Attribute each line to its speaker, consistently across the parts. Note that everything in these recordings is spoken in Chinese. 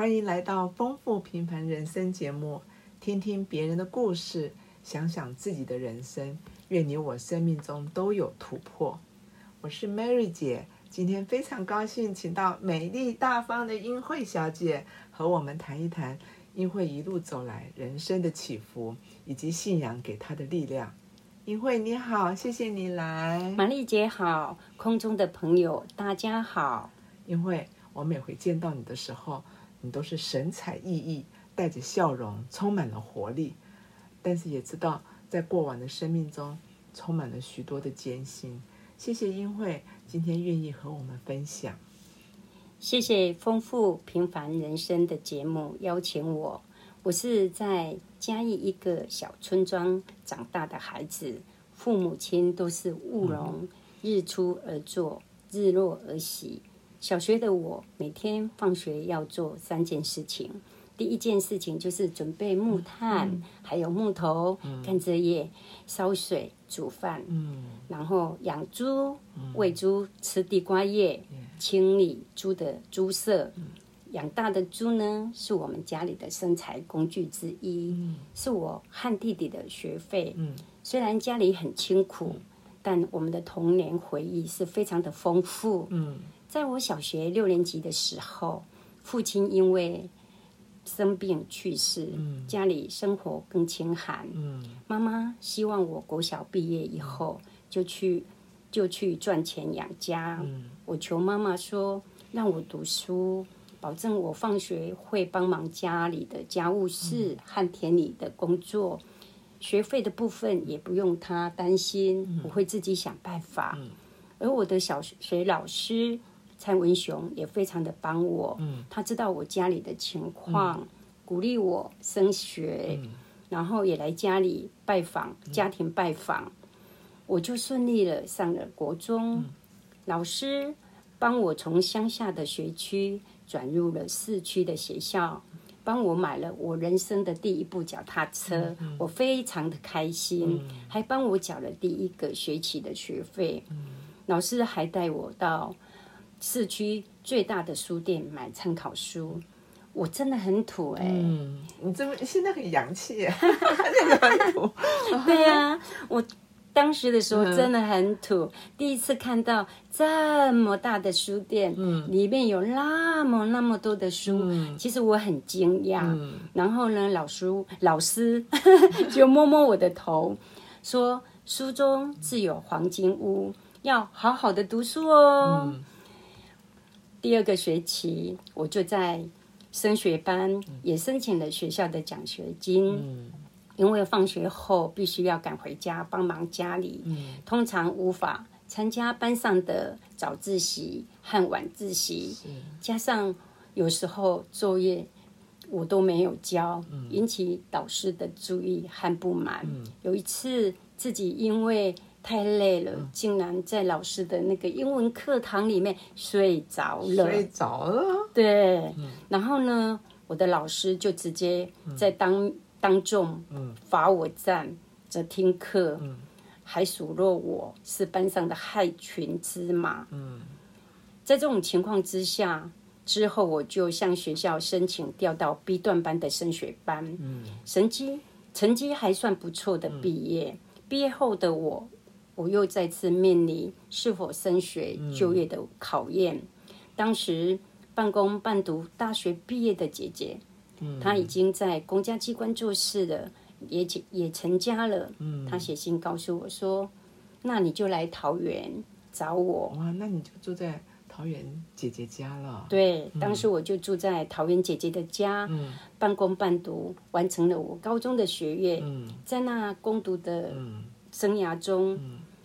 Speaker 1: 欢迎来到丰富平凡人生节目，听听别人的故事，想想自己的人生。愿你我生命中都有突破。我是 Mary 姐，今天非常高兴，请到美丽大方的英慧小姐和我们谈一谈英慧一路走来人生的起伏，以及信仰给她的力量。英慧你好，谢谢你来。
Speaker 2: 玛丽姐好，空中的朋友大家好。
Speaker 1: 英惠，我每回见到你的时候，你都是神采奕奕，带着笑容，充满了活力。但是也知道，在过往的生命中，充满了许多的艰辛。谢谢英惠今天愿意和我们分享。
Speaker 2: 谢谢丰富平凡人生的节目邀请我。我是在嘉义一个小村庄长大的孩子，父母亲都是务农，日出而作，日落而息。小学的我每天放学要做三件事情。第一件事情就是准备木炭，还有木头、甘蔗叶、烧水、煮饭。嗯，然后养猪，喂猪吃地瓜叶，清理猪的猪舍。养大的猪呢，是我们家里的生财工具之一，是我和弟弟的学费。虽然家里很清苦，但我们的童年回忆是非常的丰富。在我小学六年级的时候，父亲因为生病去世，家里生活更清寒。妈妈希望我国小毕业以后就去就去赚钱养家。我求妈妈说，让我读书。保证我放学会帮忙家里的家务事和田里的工作，学费的部分也不用她担心，我会自己想办法。而我的小学老师蔡文雄也非常的帮我，他知道我家里的情况，鼓励我升学，然后也来家里拜访，家庭拜访，我就顺利了上了国中。老师帮我从乡下的学区。转入了市区的学校，帮我买了我人生的第一部脚踏车，我非常的开心，还帮我缴了第一个学期的学费。老师还带我到市区最大的书店买参考书，我真的很土哎！
Speaker 1: 你这么现在很洋气，真的很土。
Speaker 2: 对呀，我。当时的时候真的很土，第一次看到这么大的书店，里面有那么那么多的书，其实我很惊讶。然后呢，老师老师 就摸摸我的头，说：“书中自有黄金屋，要好好的读书哦。”第二个学期，我就在升学班也申请了学校的奖学金。因为放学后必须要赶回家帮忙家里，通常无法参加班上的早自习和晚自习，加上有时候作业我都没有交，引起导师的注意和不满。有一次自己因为太累了，竟然在老师的那个英文课堂里面睡着了。
Speaker 1: 睡着了。
Speaker 2: 对，然后呢，我的老师就直接在当。当众罚我站着听课，还数落我是班上的害群之马。在这种情况之下，之后我就向学校申请调到 B 段班的升学班，成绩成绩还算不错的毕业。毕业后的我，我又再次面临是否升学就业的考验。当时半工半读大学毕业的姐姐。她已经在公家机关做事了，也也成家了。她写信告诉我说：“那你就来桃园找我。”
Speaker 1: 哇，那你就住在桃园姐姐家了。
Speaker 2: 对，当时我就住在桃园姐姐的家，半工半读，完成了我高中的学业。在那攻读的生涯中，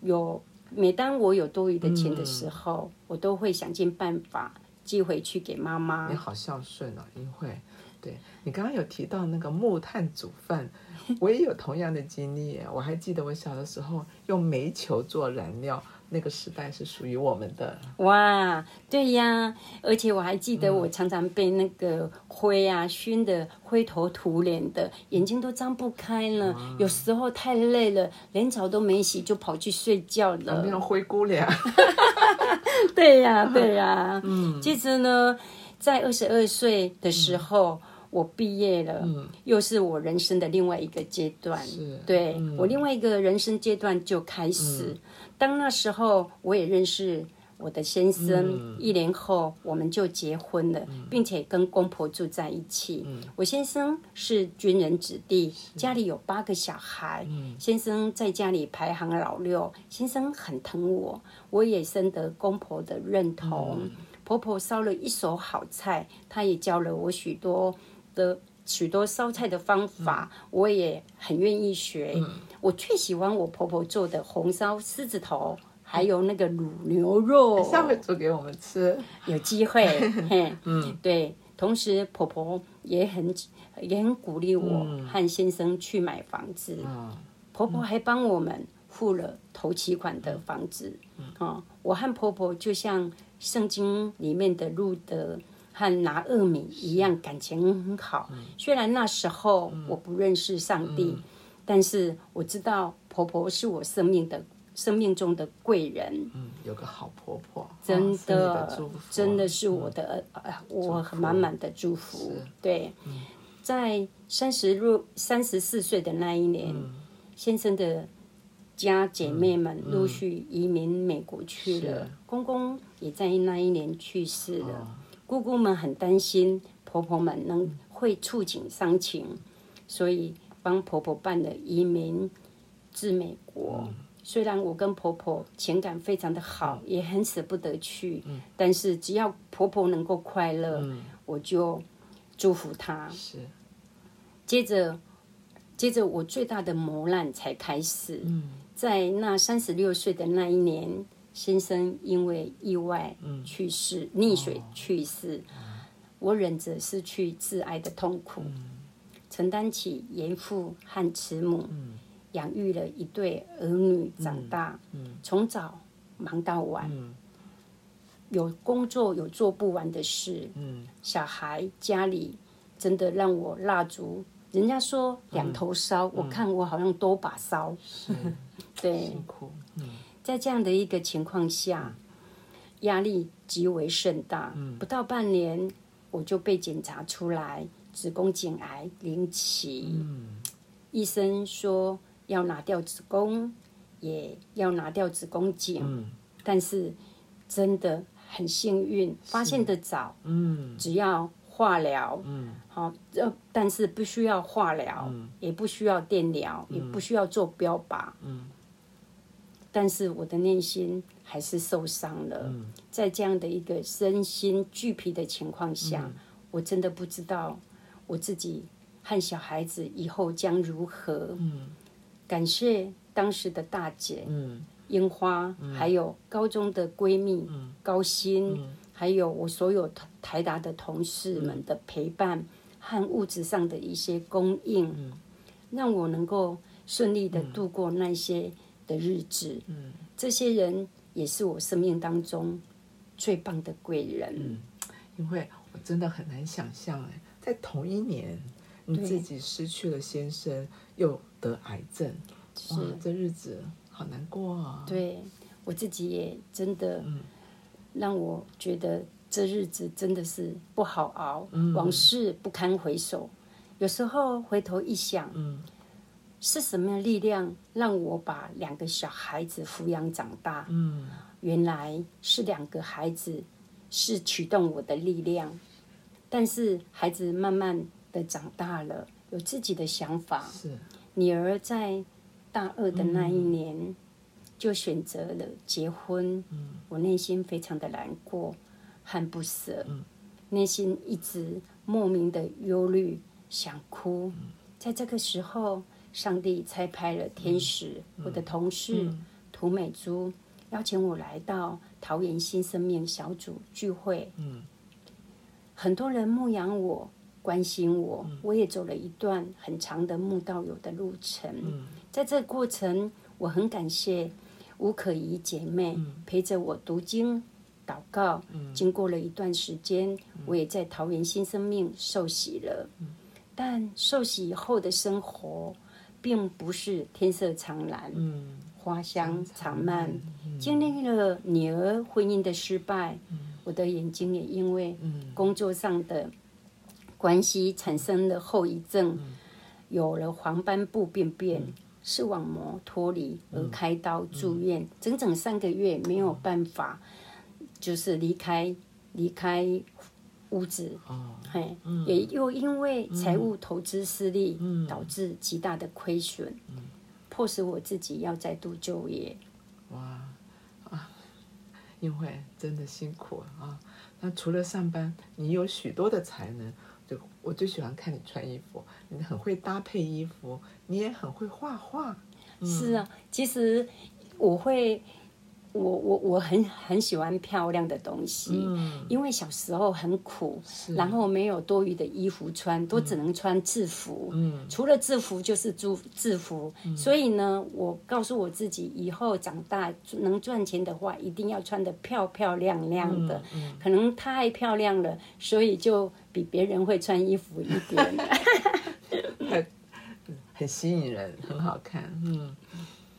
Speaker 2: 有每当我有多余的钱的时候，我都会想尽办法寄回去给妈妈。
Speaker 1: 你好孝顺啊，英惠。对你刚刚有提到那个木炭煮饭，我也有同样的经历。我还记得我小的时候用煤球做燃料，那个时代是属于我们的。
Speaker 2: 哇，对呀，而且我还记得我常常被那个灰啊熏得灰头土脸的，眼睛都张不开了。有时候太累了，连澡都没洗就跑去睡觉了。
Speaker 1: 那种灰姑娘。
Speaker 2: 对呀，对呀。嗯，其实呢。在二十二岁的时候，我毕业了，
Speaker 1: 嗯
Speaker 2: 又是我人生的另外一个阶段。对、
Speaker 1: 嗯
Speaker 2: 我另外一个人生阶段就开始。当那时候，我也认识我的先生，
Speaker 1: 嗯
Speaker 2: 一年后我们就结婚了，并且跟公婆住在一起。
Speaker 1: 嗯
Speaker 2: 我先生是军人子弟，家里有八个小孩。
Speaker 1: 嗯
Speaker 2: 先生在家里排行老六，先生很疼我，我也深得公婆的认同。
Speaker 1: 嗯
Speaker 2: 婆婆烧了一手好菜，她也教了我许多的许多烧菜的方法，
Speaker 1: 嗯
Speaker 2: 我也很愿意学。我最喜欢我婆婆做的红烧狮子头，还有那个卤牛肉。
Speaker 1: 下回煮给我们吃。
Speaker 2: 有机会，嘿，嗯，对。同时，婆婆也很也很鼓励我和先生去买房子。
Speaker 1: 嗯
Speaker 2: 婆婆还帮我们付了头期款的房子。哦，我和婆婆就像圣经里面的路德和拿厄米一样，感情很好。虽然那时候我不认识上帝，但是我知道婆婆是我生命的生命中的贵人。
Speaker 1: 嗯，有个好婆婆，
Speaker 2: 真的，真的是我的，呃，我很满满的祝福。对，在三十入三十四岁的那一年，先生的家姐妹们陆续移民美国去了，
Speaker 1: 是。
Speaker 2: 公公也在那一年去世了。姑姑们很担心婆婆们能会触景伤情，所以帮婆婆办了移民至美国。虽然我跟婆婆情感非常的好，也很舍不得去，但是只要婆婆能够快乐，我就祝福她。
Speaker 1: 是，
Speaker 2: 接着，接着我最大的磨难才开始。
Speaker 1: 嗯
Speaker 2: 在那三十六岁的那一年，先生因为意外去世，溺水去世。我忍着失去挚爱的痛苦，承担起严父和慈母，养育了一对儿女长大，从早忙到晚，有工作有做不完的事，小孩家里真的让我蜡烛。人家说两头烧，我看我好像多把烧。对，
Speaker 1: 辛苦，
Speaker 2: 在这样的一个情况下，压力极为盛大。不到半年，我就被检查出来子宫颈癌零期。医生说要拿掉子宫，也要拿掉子宫颈，但是真的很幸运，发现的早。
Speaker 1: 嗯
Speaker 2: 只要化疗，好，呃，但是不需要化疗，也不需要电疗，也不需要做标靶，但是我的内心还是受伤了。在这样的一个身心俱疲的情况下，我真的不知道我自己和小孩子以后将如何。感谢当时的大姐，
Speaker 1: 嗯。
Speaker 2: 樱花，还有高中的闺蜜、高薪，还有我所有台台达的同事们的陪伴和物质上的一些供应，让我能够顺利的度过那些的日子。嗯这些人也是我生命当中最棒的贵人。
Speaker 1: 嗯因为我真的很难想象，哎，在同一年，你自己失去了先生，又得癌症，哇，这日子好难过啊。
Speaker 2: 对我自己也真的让我觉得这日子真的是不好熬，往事不堪回首。有时候回头一想，是什么力量让我把两个小孩子抚养长大？
Speaker 1: 嗯
Speaker 2: 原来是两个孩子是驱动我的力量，但是孩子慢慢的长大了，有自己的想法。
Speaker 1: 是，
Speaker 2: 女儿在大二的那一年就选择了结婚，我内心非常的难过和不舍，内心一直莫名的忧虑，想哭。在这个时候，上帝差派了天使，我的同事涂美珠邀请我来到桃园新生命小组聚会。很多人牧养我，关心我，我也走了一段很长的慕道友的路程。在这个过程，我很感谢吴可怡姐妹陪着我读经、祷告。经过了一段时间，我也在桃园新生命受洗了。但受洗以后的生活，并不是天色常蓝、
Speaker 1: 嗯。
Speaker 2: 花香常漫。经历了女儿婚姻的失败，我的眼睛也因为
Speaker 1: 嗯。
Speaker 2: 工作上的关系产生了后遗症，有了黄斑部病变。视网膜脱离而开刀住院，整整三个月没有办法，就是离开离开屋子，
Speaker 1: 哦，
Speaker 2: 嘿，也又因为财务投资失利，导致极大的亏损，迫使我自己要再度就业。
Speaker 1: 哇啊，因慧真的辛苦啊！那除了上班，你有许多的才能。就我最喜欢看你穿衣服，你很会搭配衣服，你也很会画画。
Speaker 2: 是啊，其实我会，我我我很很喜欢漂亮的东西，
Speaker 1: 嗯，
Speaker 2: 因为小时候很苦，然后没有多余的衣服穿，都只能穿制服。
Speaker 1: 嗯，
Speaker 2: 除了制服就是制制服，所以呢，我告诉我自己，以后长大能赚钱的话，一定要穿的漂漂亮亮的。
Speaker 1: 嗯
Speaker 2: 可能太漂亮了，所以就比别人会穿衣服一点。
Speaker 1: 很很吸引人，很好看。嗯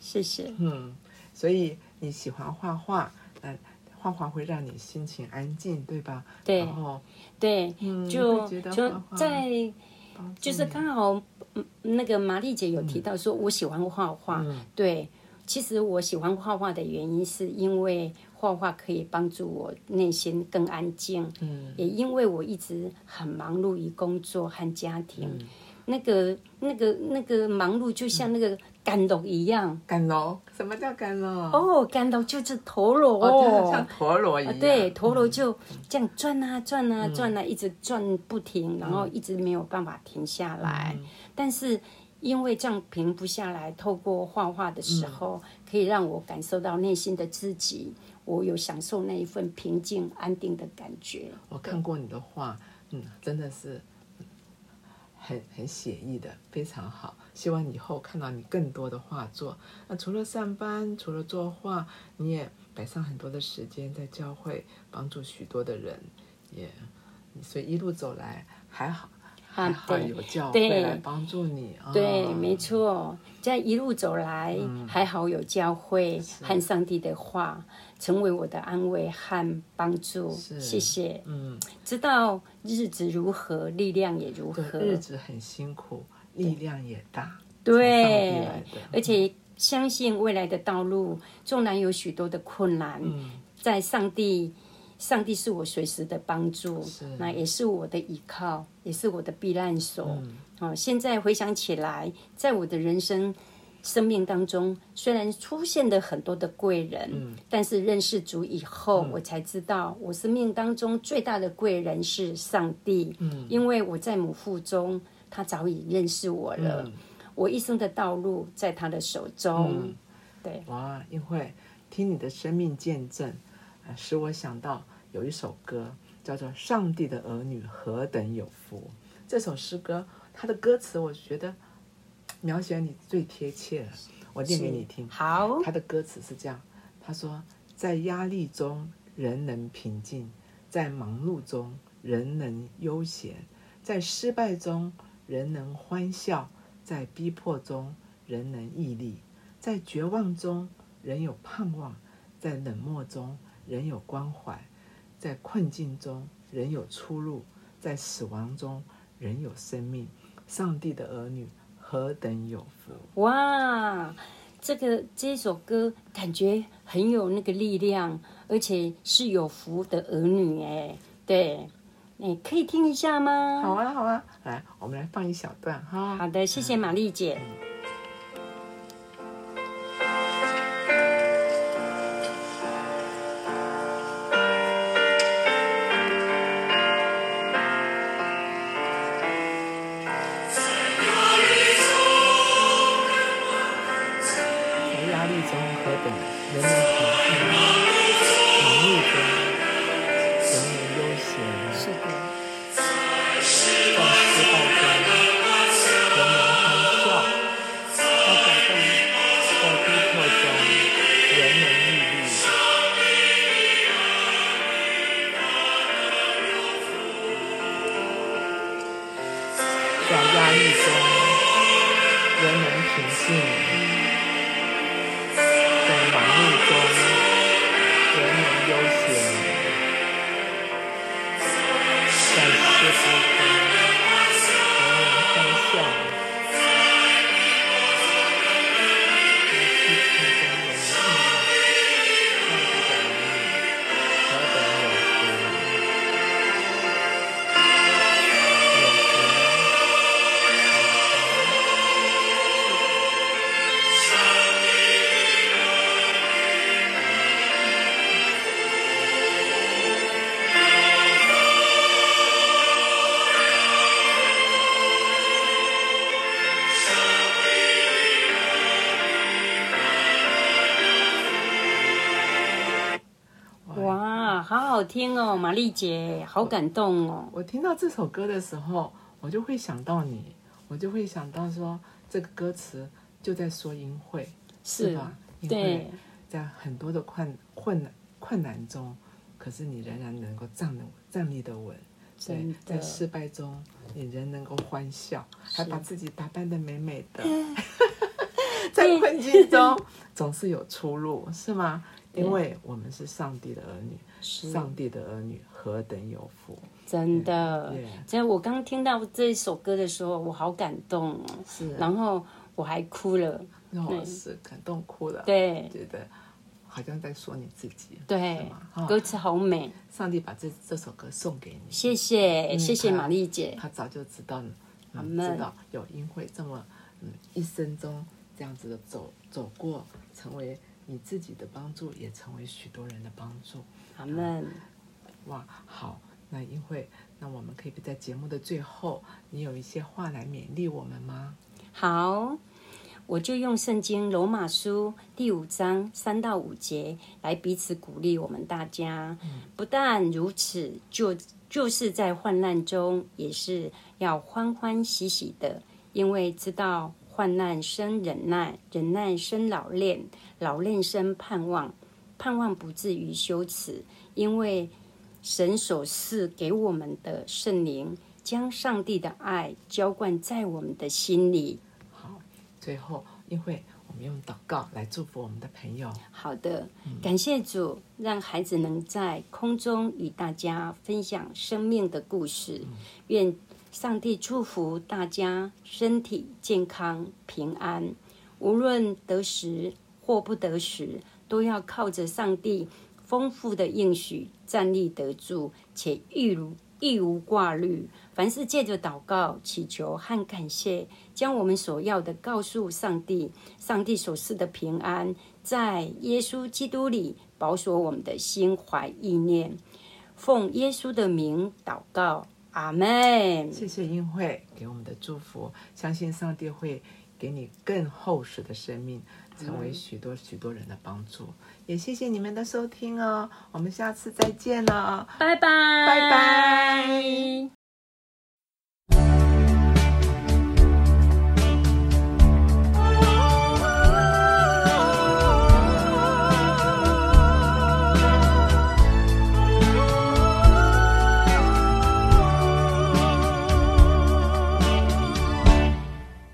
Speaker 2: 谢谢。
Speaker 1: 嗯，所以你喜欢画画，那画画会让你心情安静，对吧？
Speaker 2: 对
Speaker 1: 然后
Speaker 2: 对，
Speaker 1: 嗯
Speaker 2: 就就在就是刚好，嗯，那个玛丽姐有提到说，我喜欢画画。
Speaker 1: 嗯
Speaker 2: 对，其实我喜欢画画的原因，是因为画画可以帮助我内心更安静。
Speaker 1: 嗯
Speaker 2: 也因为我一直很忙碌于工作和家庭，
Speaker 1: 嗯
Speaker 2: 那个、那个、那个忙碌就像那个干楼一样。
Speaker 1: 干楼，什么叫干楼？
Speaker 2: 哦，干楼就是陀螺。
Speaker 1: 哦，像陀螺一样。
Speaker 2: 啊对，陀螺就这样转啊转啊转啊，一直转不停，然后一直没有办法停下来。但是因为这样停不下来，透过画画的时候，可以让我感受到内心的自己，我有享受那一份平静安定的感觉。
Speaker 1: 我看过你的画，嗯，真的是嗯很很写意的，非常好。希望以后看到你更多的画作。那除了上班，除了作画，你也摆上很多的时间在教会帮助许多的人，也所以一路走来还好。还好
Speaker 2: 对
Speaker 1: 有教
Speaker 2: 对
Speaker 1: 会来帮助你啊！
Speaker 2: 对，没错，在一路走来，还好有教会和上帝的话，成为我的安慰和帮助。谢谢。
Speaker 1: 嗯，
Speaker 2: 知道日子如何，力量也如，何。
Speaker 1: 日子很辛苦，力量也大。
Speaker 2: 对而且相信未来的道路，纵然有许多的困难，
Speaker 1: 嗯
Speaker 2: 在上帝，上帝是我随时的帮助，那也是我的依靠，也是我的避难所。
Speaker 1: 嗯
Speaker 2: 哦，现在回想起来，在我的人生生命当中，虽然出现了很多的贵人，
Speaker 1: 嗯
Speaker 2: 但是认识主以后，我才知道，我生命当中最大的贵人是上帝。
Speaker 1: 嗯
Speaker 2: 因为我在母腹中，他早已认识我了。
Speaker 1: 嗯
Speaker 2: 我一生的道路在他的手中。
Speaker 1: 嗯
Speaker 2: 对，
Speaker 1: 哇，因为听你的生命见证，啊，使我想到有一首歌叫做《上帝的儿女何等有福》。这首诗歌，它的歌词我觉得描写你最贴切了。我念给你听。
Speaker 2: 好，
Speaker 1: 它的歌词是这样，他说：“在压力中人能平静，在忙碌中人能悠闲，在失败中人能欢笑，在逼迫中人能毅力，在绝望中人有盼望，在冷漠中人有关怀，在困境中人有出路，在死亡中人有生命。上帝的儿女何等有福！”
Speaker 2: 哇，这个这首歌感觉很有那个力量，而且是有福的儿女哎，对，你可以听一下吗？
Speaker 1: 好啊，好啊，来，我们来放一小段哈。
Speaker 2: 好的，谢谢玛丽姐。
Speaker 1: 在
Speaker 2: 听哦，玛丽姐，好感动哦。
Speaker 1: 我听到这首歌的时候，我就会想到你，我就会想到说，这个歌词就在说英惠，是吧？因为在很多的困困难困难中，可是你仍然能够站得站立的稳。对，在失败中，你仍能够欢笑，还把自己打扮的美美的。在困境中，总是有出路，是吗？因为我们是上帝的儿女，上帝的儿女何等有福！
Speaker 2: 真的，所以我刚听到这首歌的时候，我好感动哦。是，然后我还哭了。
Speaker 1: 哦，是感动哭了。
Speaker 2: 对，
Speaker 1: 觉得好像在说你自己。
Speaker 2: 对，歌词好美。
Speaker 1: 上帝把这这首歌送给你，
Speaker 2: 谢谢，谢谢玛丽姐。
Speaker 1: 他早就知道了，知道有因会这么嗯一生中这样子的走走过，成为。你自己的帮助也成为许多人的帮助。
Speaker 2: 阿门。
Speaker 1: 哇，好，那因为那我们可以在节目的最后，你有一些话来勉励我们吗？
Speaker 2: 好，我就用圣经罗马书第五章三到五节来彼此鼓励我们大家。不但如此，就就是在患难中也是要欢欢喜喜的，因为知道。患难生忍耐，忍耐生老练，老练生盼望，盼望不至于羞耻，因为神所赐给我们的圣灵，将上帝的爱浇灌在我们的心里。
Speaker 1: 好，最后，因为我们用祷告来祝福我们的朋友。
Speaker 2: 好的，感谢主，让孩子能在空中与大家分享生命的故事。愿。上帝祝福大家身体健康平安，无论得时或不得时，都要靠着上帝丰富的应许站立得住，且亦如亦无挂虑。凡是借着祷告、祈求和感谢，将我们所要的告诉上帝，上帝所赐的平安，在耶稣基督里保守我们的心怀意念。奉耶稣的名祷告。阿门！
Speaker 1: 谢谢英惠给我们的祝福，相信上帝会给你更厚实的生命，成为许多许多人的帮助。也谢谢你们的收听哦，我们下次再见了，
Speaker 2: 拜拜，
Speaker 1: 拜拜。